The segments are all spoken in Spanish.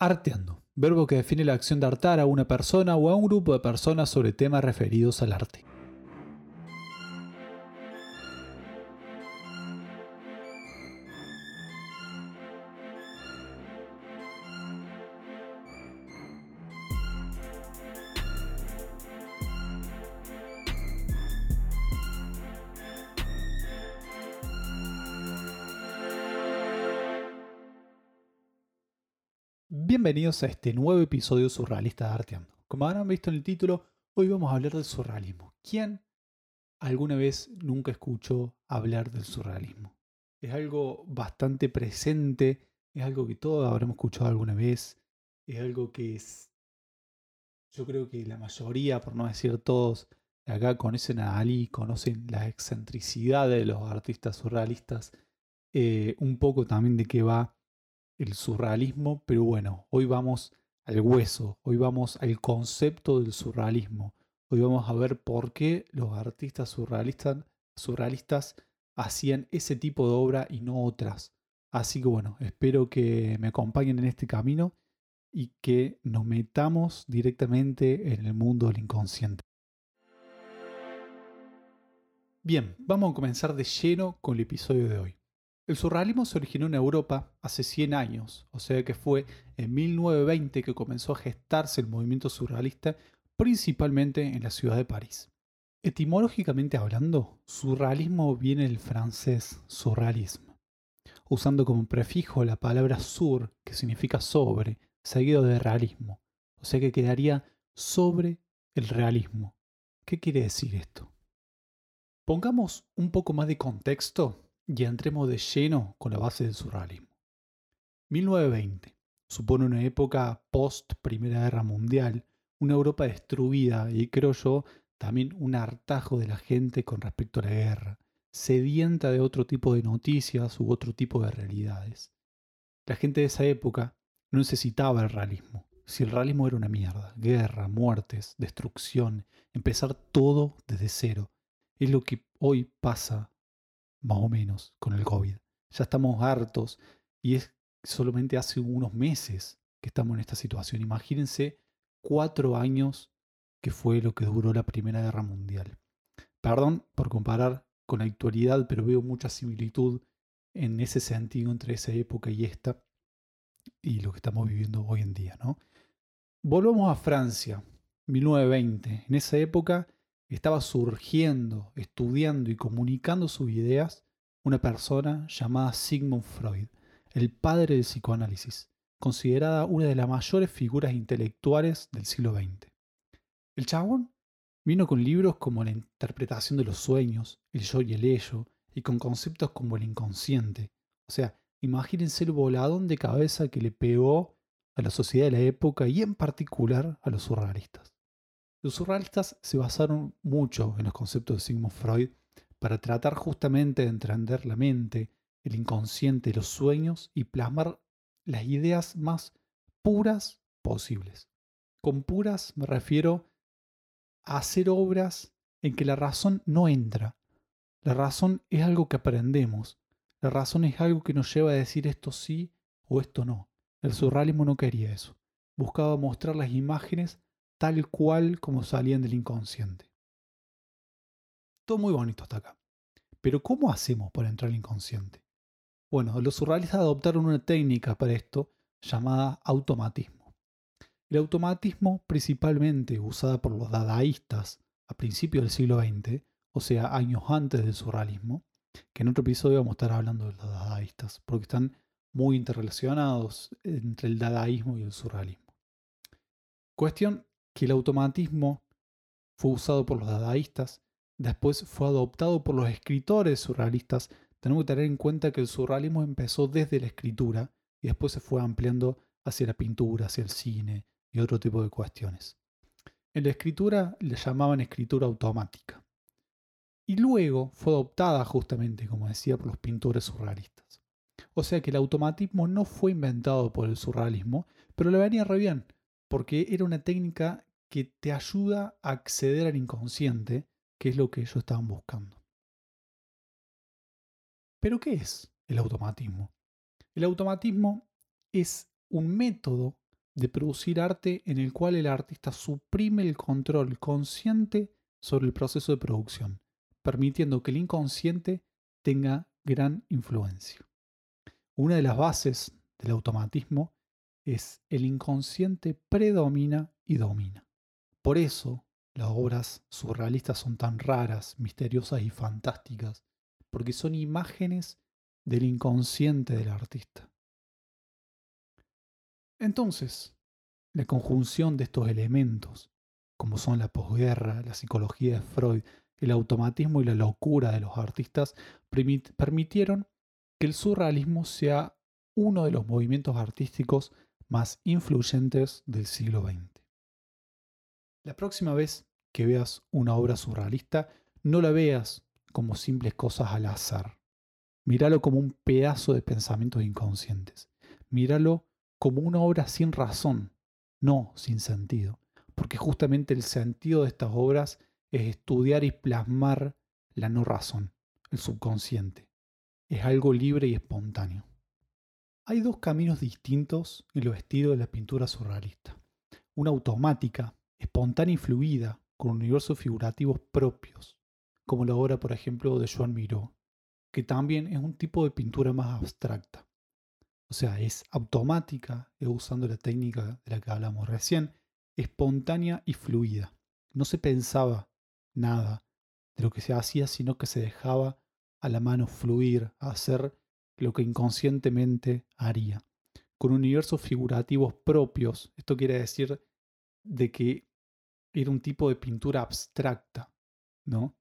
Arteando, verbo que define la acción de hartar a una persona o a un grupo de personas sobre temas referidos al arte. Bienvenidos a este nuevo episodio surrealista de Arteando. Como habrán visto en el título, hoy vamos a hablar del surrealismo. ¿Quién alguna vez nunca escuchó hablar del surrealismo? Es algo bastante presente, es algo que todos habremos escuchado alguna vez, es algo que es, yo creo que la mayoría, por no decir todos, acá conocen a Ali, conocen la excentricidad de los artistas surrealistas, eh, un poco también de qué va el surrealismo, pero bueno, hoy vamos al hueso, hoy vamos al concepto del surrealismo, hoy vamos a ver por qué los artistas surrealistas, surrealistas hacían ese tipo de obra y no otras. Así que bueno, espero que me acompañen en este camino y que nos metamos directamente en el mundo del inconsciente. Bien, vamos a comenzar de lleno con el episodio de hoy. El surrealismo se originó en Europa hace 100 años, o sea que fue en 1920 que comenzó a gestarse el movimiento surrealista, principalmente en la ciudad de París. Etimológicamente hablando, surrealismo viene del francés surrealisme, usando como prefijo la palabra sur, que significa sobre, seguido de realismo, o sea que quedaría sobre el realismo. ¿Qué quiere decir esto? Pongamos un poco más de contexto y entremos de lleno con la base del surrealismo. 1920 supone una época post Primera Guerra Mundial, una Europa destruida y creo yo también un hartajo de la gente con respecto a la guerra, sedienta de otro tipo de noticias u otro tipo de realidades. La gente de esa época no necesitaba el realismo. Si el realismo era una mierda, guerra, muertes, destrucción, empezar todo desde cero, es lo que hoy pasa más o menos, con el COVID. Ya estamos hartos y es solamente hace unos meses que estamos en esta situación. Imagínense cuatro años que fue lo que duró la Primera Guerra Mundial. Perdón por comparar con la actualidad, pero veo mucha similitud en ese sentido entre esa época y esta y lo que estamos viviendo hoy en día. ¿no? Volvamos a Francia, 1920. En esa época estaba surgiendo, estudiando y comunicando sus ideas una persona llamada Sigmund Freud, el padre del psicoanálisis, considerada una de las mayores figuras intelectuales del siglo XX. El chabón vino con libros como la interpretación de los sueños, el yo y el ello, y con conceptos como el inconsciente. O sea, imagínense el voladón de cabeza que le pegó a la sociedad de la época y en particular a los surrealistas. Los surrealistas se basaron mucho en los conceptos de Sigmund Freud para tratar justamente de entender la mente, el inconsciente, los sueños y plasmar las ideas más puras posibles. Con puras me refiero a hacer obras en que la razón no entra. La razón es algo que aprendemos. La razón es algo que nos lleva a decir esto sí o esto no. El surrealismo no quería eso. Buscaba mostrar las imágenes tal cual como salían del inconsciente. Todo muy bonito hasta acá. Pero ¿cómo hacemos para entrar al inconsciente? Bueno, los surrealistas adoptaron una técnica para esto llamada automatismo. El automatismo, principalmente usada por los dadaístas a principios del siglo XX, o sea, años antes del surrealismo, que en otro episodio vamos a estar hablando de los dadaístas, porque están muy interrelacionados entre el dadaísmo y el surrealismo. Cuestión que el automatismo fue usado por los dadaístas, después fue adoptado por los escritores surrealistas. Tenemos que tener en cuenta que el surrealismo empezó desde la escritura y después se fue ampliando hacia la pintura, hacia el cine y otro tipo de cuestiones. En la escritura le llamaban escritura automática. Y luego fue adoptada justamente, como decía, por los pintores surrealistas. O sea que el automatismo no fue inventado por el surrealismo, pero le venía re bien, porque era una técnica que te ayuda a acceder al inconsciente, que es lo que ellos estaban buscando. Pero ¿qué es el automatismo? El automatismo es un método de producir arte en el cual el artista suprime el control consciente sobre el proceso de producción, permitiendo que el inconsciente tenga gran influencia. Una de las bases del automatismo es el inconsciente predomina y domina. Por eso las obras surrealistas son tan raras, misteriosas y fantásticas, porque son imágenes del inconsciente del artista. Entonces, la conjunción de estos elementos, como son la posguerra, la psicología de Freud, el automatismo y la locura de los artistas, permitieron que el surrealismo sea uno de los movimientos artísticos más influyentes del siglo XX. La próxima vez que veas una obra surrealista, no la veas como simples cosas al azar. Míralo como un pedazo de pensamientos inconscientes. Míralo como una obra sin razón, no sin sentido. Porque justamente el sentido de estas obras es estudiar y plasmar la no razón, el subconsciente. Es algo libre y espontáneo. Hay dos caminos distintos en los estilos de la pintura surrealista. Una automática, espontánea y fluida, con universos figurativos propios, como la obra, por ejemplo, de Joan Miró, que también es un tipo de pintura más abstracta. O sea, es automática, usando la técnica de la que hablamos recién, espontánea y fluida. No se pensaba nada de lo que se hacía, sino que se dejaba a la mano fluir, a hacer lo que inconscientemente haría. Con universos figurativos propios, esto quiere decir de que era un tipo de pintura abstracta, ¿no?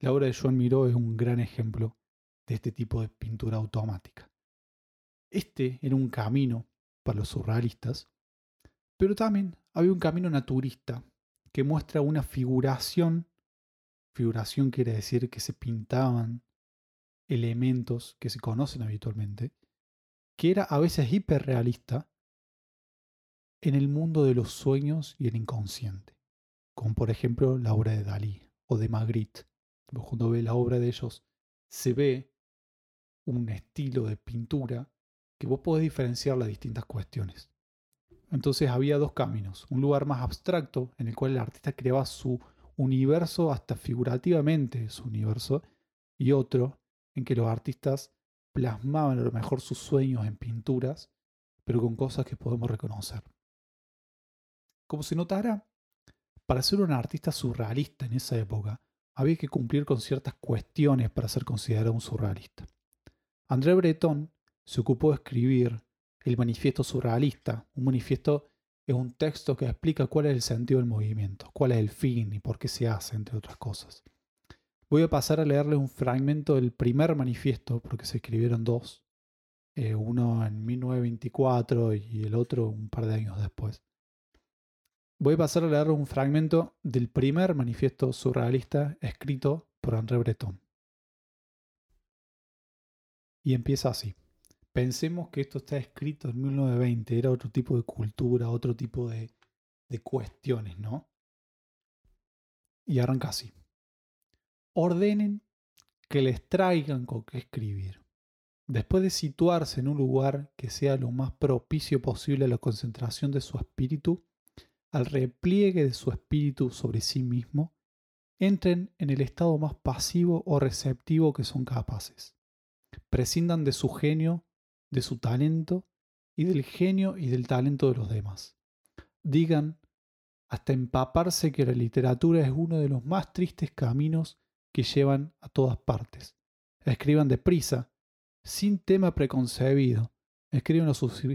La obra de Joan Miró es un gran ejemplo de este tipo de pintura automática. Este era un camino para los surrealistas, pero también había un camino naturista que muestra una figuración. Figuración quiere decir que se pintaban elementos que se conocen habitualmente, que era a veces hiperrealista en el mundo de los sueños y el inconsciente, como por ejemplo la obra de Dalí o de Magritte. Cuando ve la obra de ellos, se ve un estilo de pintura que vos podés diferenciar las distintas cuestiones. Entonces había dos caminos, un lugar más abstracto en el cual el artista creaba su universo hasta figurativamente su universo y otro en que los artistas plasmaban a lo mejor sus sueños en pinturas, pero con cosas que podemos reconocer. Como se notara, para ser un artista surrealista en esa época, había que cumplir con ciertas cuestiones para ser considerado un surrealista. André Breton se ocupó de escribir el manifiesto surrealista. Un manifiesto es un texto que explica cuál es el sentido del movimiento, cuál es el fin y por qué se hace, entre otras cosas. Voy a pasar a leerle un fragmento del primer manifiesto, porque se escribieron dos, eh, uno en 1924 y el otro un par de años después. Voy a pasar a leerle un fragmento del primer manifiesto surrealista escrito por André Breton. Y empieza así. Pensemos que esto está escrito en 1920, era otro tipo de cultura, otro tipo de, de cuestiones, ¿no? Y arranca así. Ordenen que les traigan con qué escribir. Después de situarse en un lugar que sea lo más propicio posible a la concentración de su espíritu, al repliegue de su espíritu sobre sí mismo, entren en el estado más pasivo o receptivo que son capaces prescindan de su genio, de su talento y del genio y del talento de los demás. Digan hasta empaparse que la literatura es uno de los más tristes caminos que llevan a todas partes. Escriban deprisa, sin tema preconcebido. Escriban lo,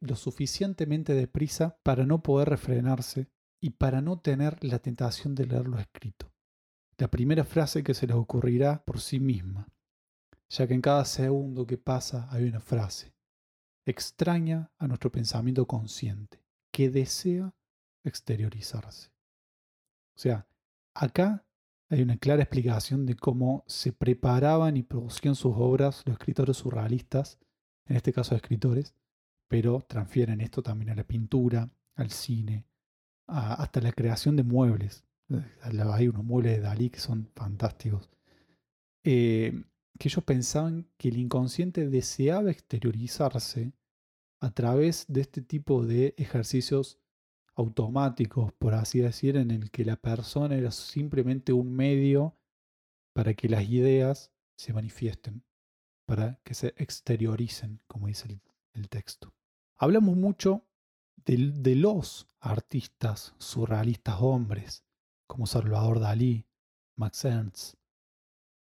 lo suficientemente deprisa para no poder refrenarse y para no tener la tentación de leerlo escrito. La primera frase que se les ocurrirá por sí misma ya que en cada segundo que pasa hay una frase extraña a nuestro pensamiento consciente, que desea exteriorizarse. O sea, acá hay una clara explicación de cómo se preparaban y producían sus obras los escritores surrealistas, en este caso escritores, pero transfieren esto también a la pintura, al cine, hasta la creación de muebles. Hay unos muebles de Dalí que son fantásticos. Eh, que ellos pensaban que el inconsciente deseaba exteriorizarse a través de este tipo de ejercicios automáticos, por así decir, en el que la persona era simplemente un medio para que las ideas se manifiesten, para que se exterioricen, como dice el, texto. Hablamos mucho de, los artistas surrealistas hombres, como Salvador Dalí, Max Ernst,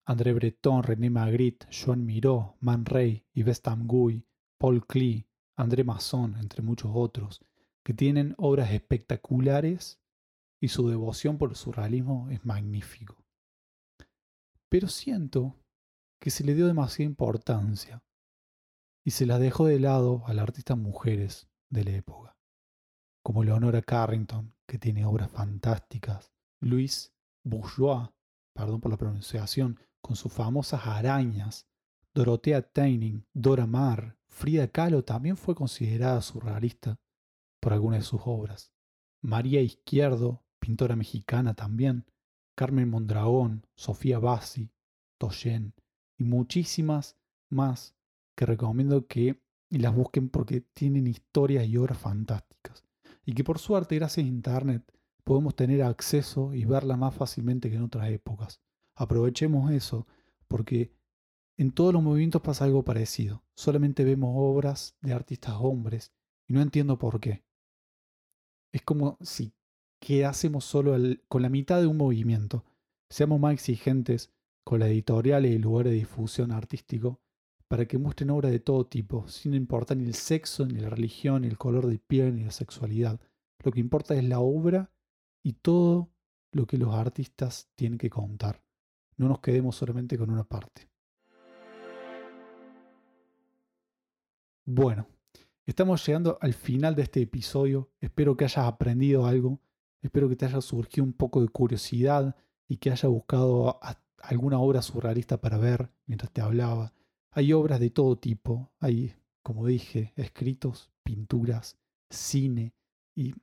André Breton, René Magritte, Joan Miró, Man Ray, Yves Tamguy, Paul Klee, André Masson, entre muchos otros, que tienen obras espectaculares y su devoción por el surrealismo es magnífico. Pero siento que se le dio demasiada importancia y se la dejó de lado a las artistas mujeres de la época, como Leonora Carrington, que tiene obras fantásticas, Louise Bourgeois, perdón por la pronunciación, con sus famosas arañas, Dorothea Taining, Dora Maar, Frida Kahlo también fue considerada surrealista por algunas de sus obras. María Izquierdo, pintora mexicana también, Carmen Mondragón, Sofía Bassi, Toyen y muchísimas más que recomiendo que las busquen porque tienen historias y obras fantásticas. Y que por suerte, gracias a Internet, podemos tener acceso y verla más fácilmente que en otras épocas. Aprovechemos eso, porque en todos los movimientos pasa algo parecido. Solamente vemos obras de artistas hombres y no entiendo por qué. Es como si quedásemos solo con la mitad de un movimiento. Seamos más exigentes con la editorial y el lugar de difusión artístico para que muestren obras de todo tipo, sin importar ni el sexo, ni la religión, ni el color de piel, ni la sexualidad. Lo que importa es la obra y todo lo que los artistas tienen que contar. No nos quedemos solamente con una parte. Bueno, estamos llegando al final de este episodio. Espero que hayas aprendido algo. Espero que te haya surgido un poco de curiosidad y que hayas buscado alguna obra surrealista para ver mientras te hablaba. Hay obras de todo tipo. Hay, como dije, escritos, pinturas, cine y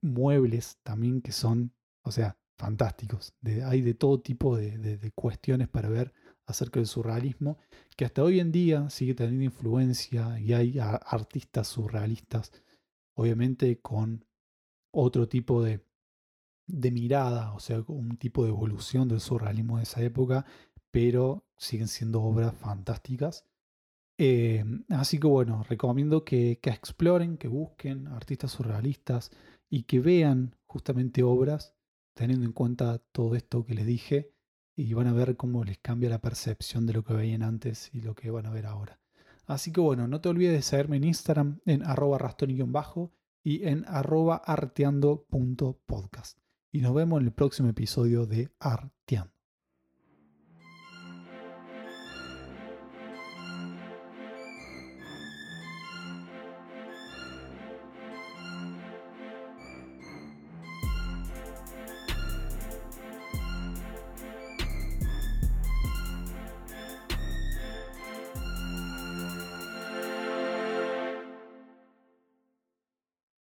muebles también que son, o sea, fantásticos. hay de todo tipo de, cuestiones para ver acerca del surrealismo, que hasta hoy en día sigue teniendo influencia y hay artistas surrealistas, obviamente con otro tipo de, de mirada, o sea, un tipo de evolución del surrealismo de esa época, pero siguen siendo obras fantásticas. Eh, así que bueno, recomiendo que, que exploren, que busquen artistas surrealistas, y que vean justamente obras teniendo en cuenta todo esto que les dije y van a ver cómo les cambia la percepción de lo que veían antes y lo que van a ver ahora. Así que bueno, no te olvides de seguirme en Instagram en arroba bajo y en arroba arteando.podcast. Y nos vemos en el próximo episodio de Arteando.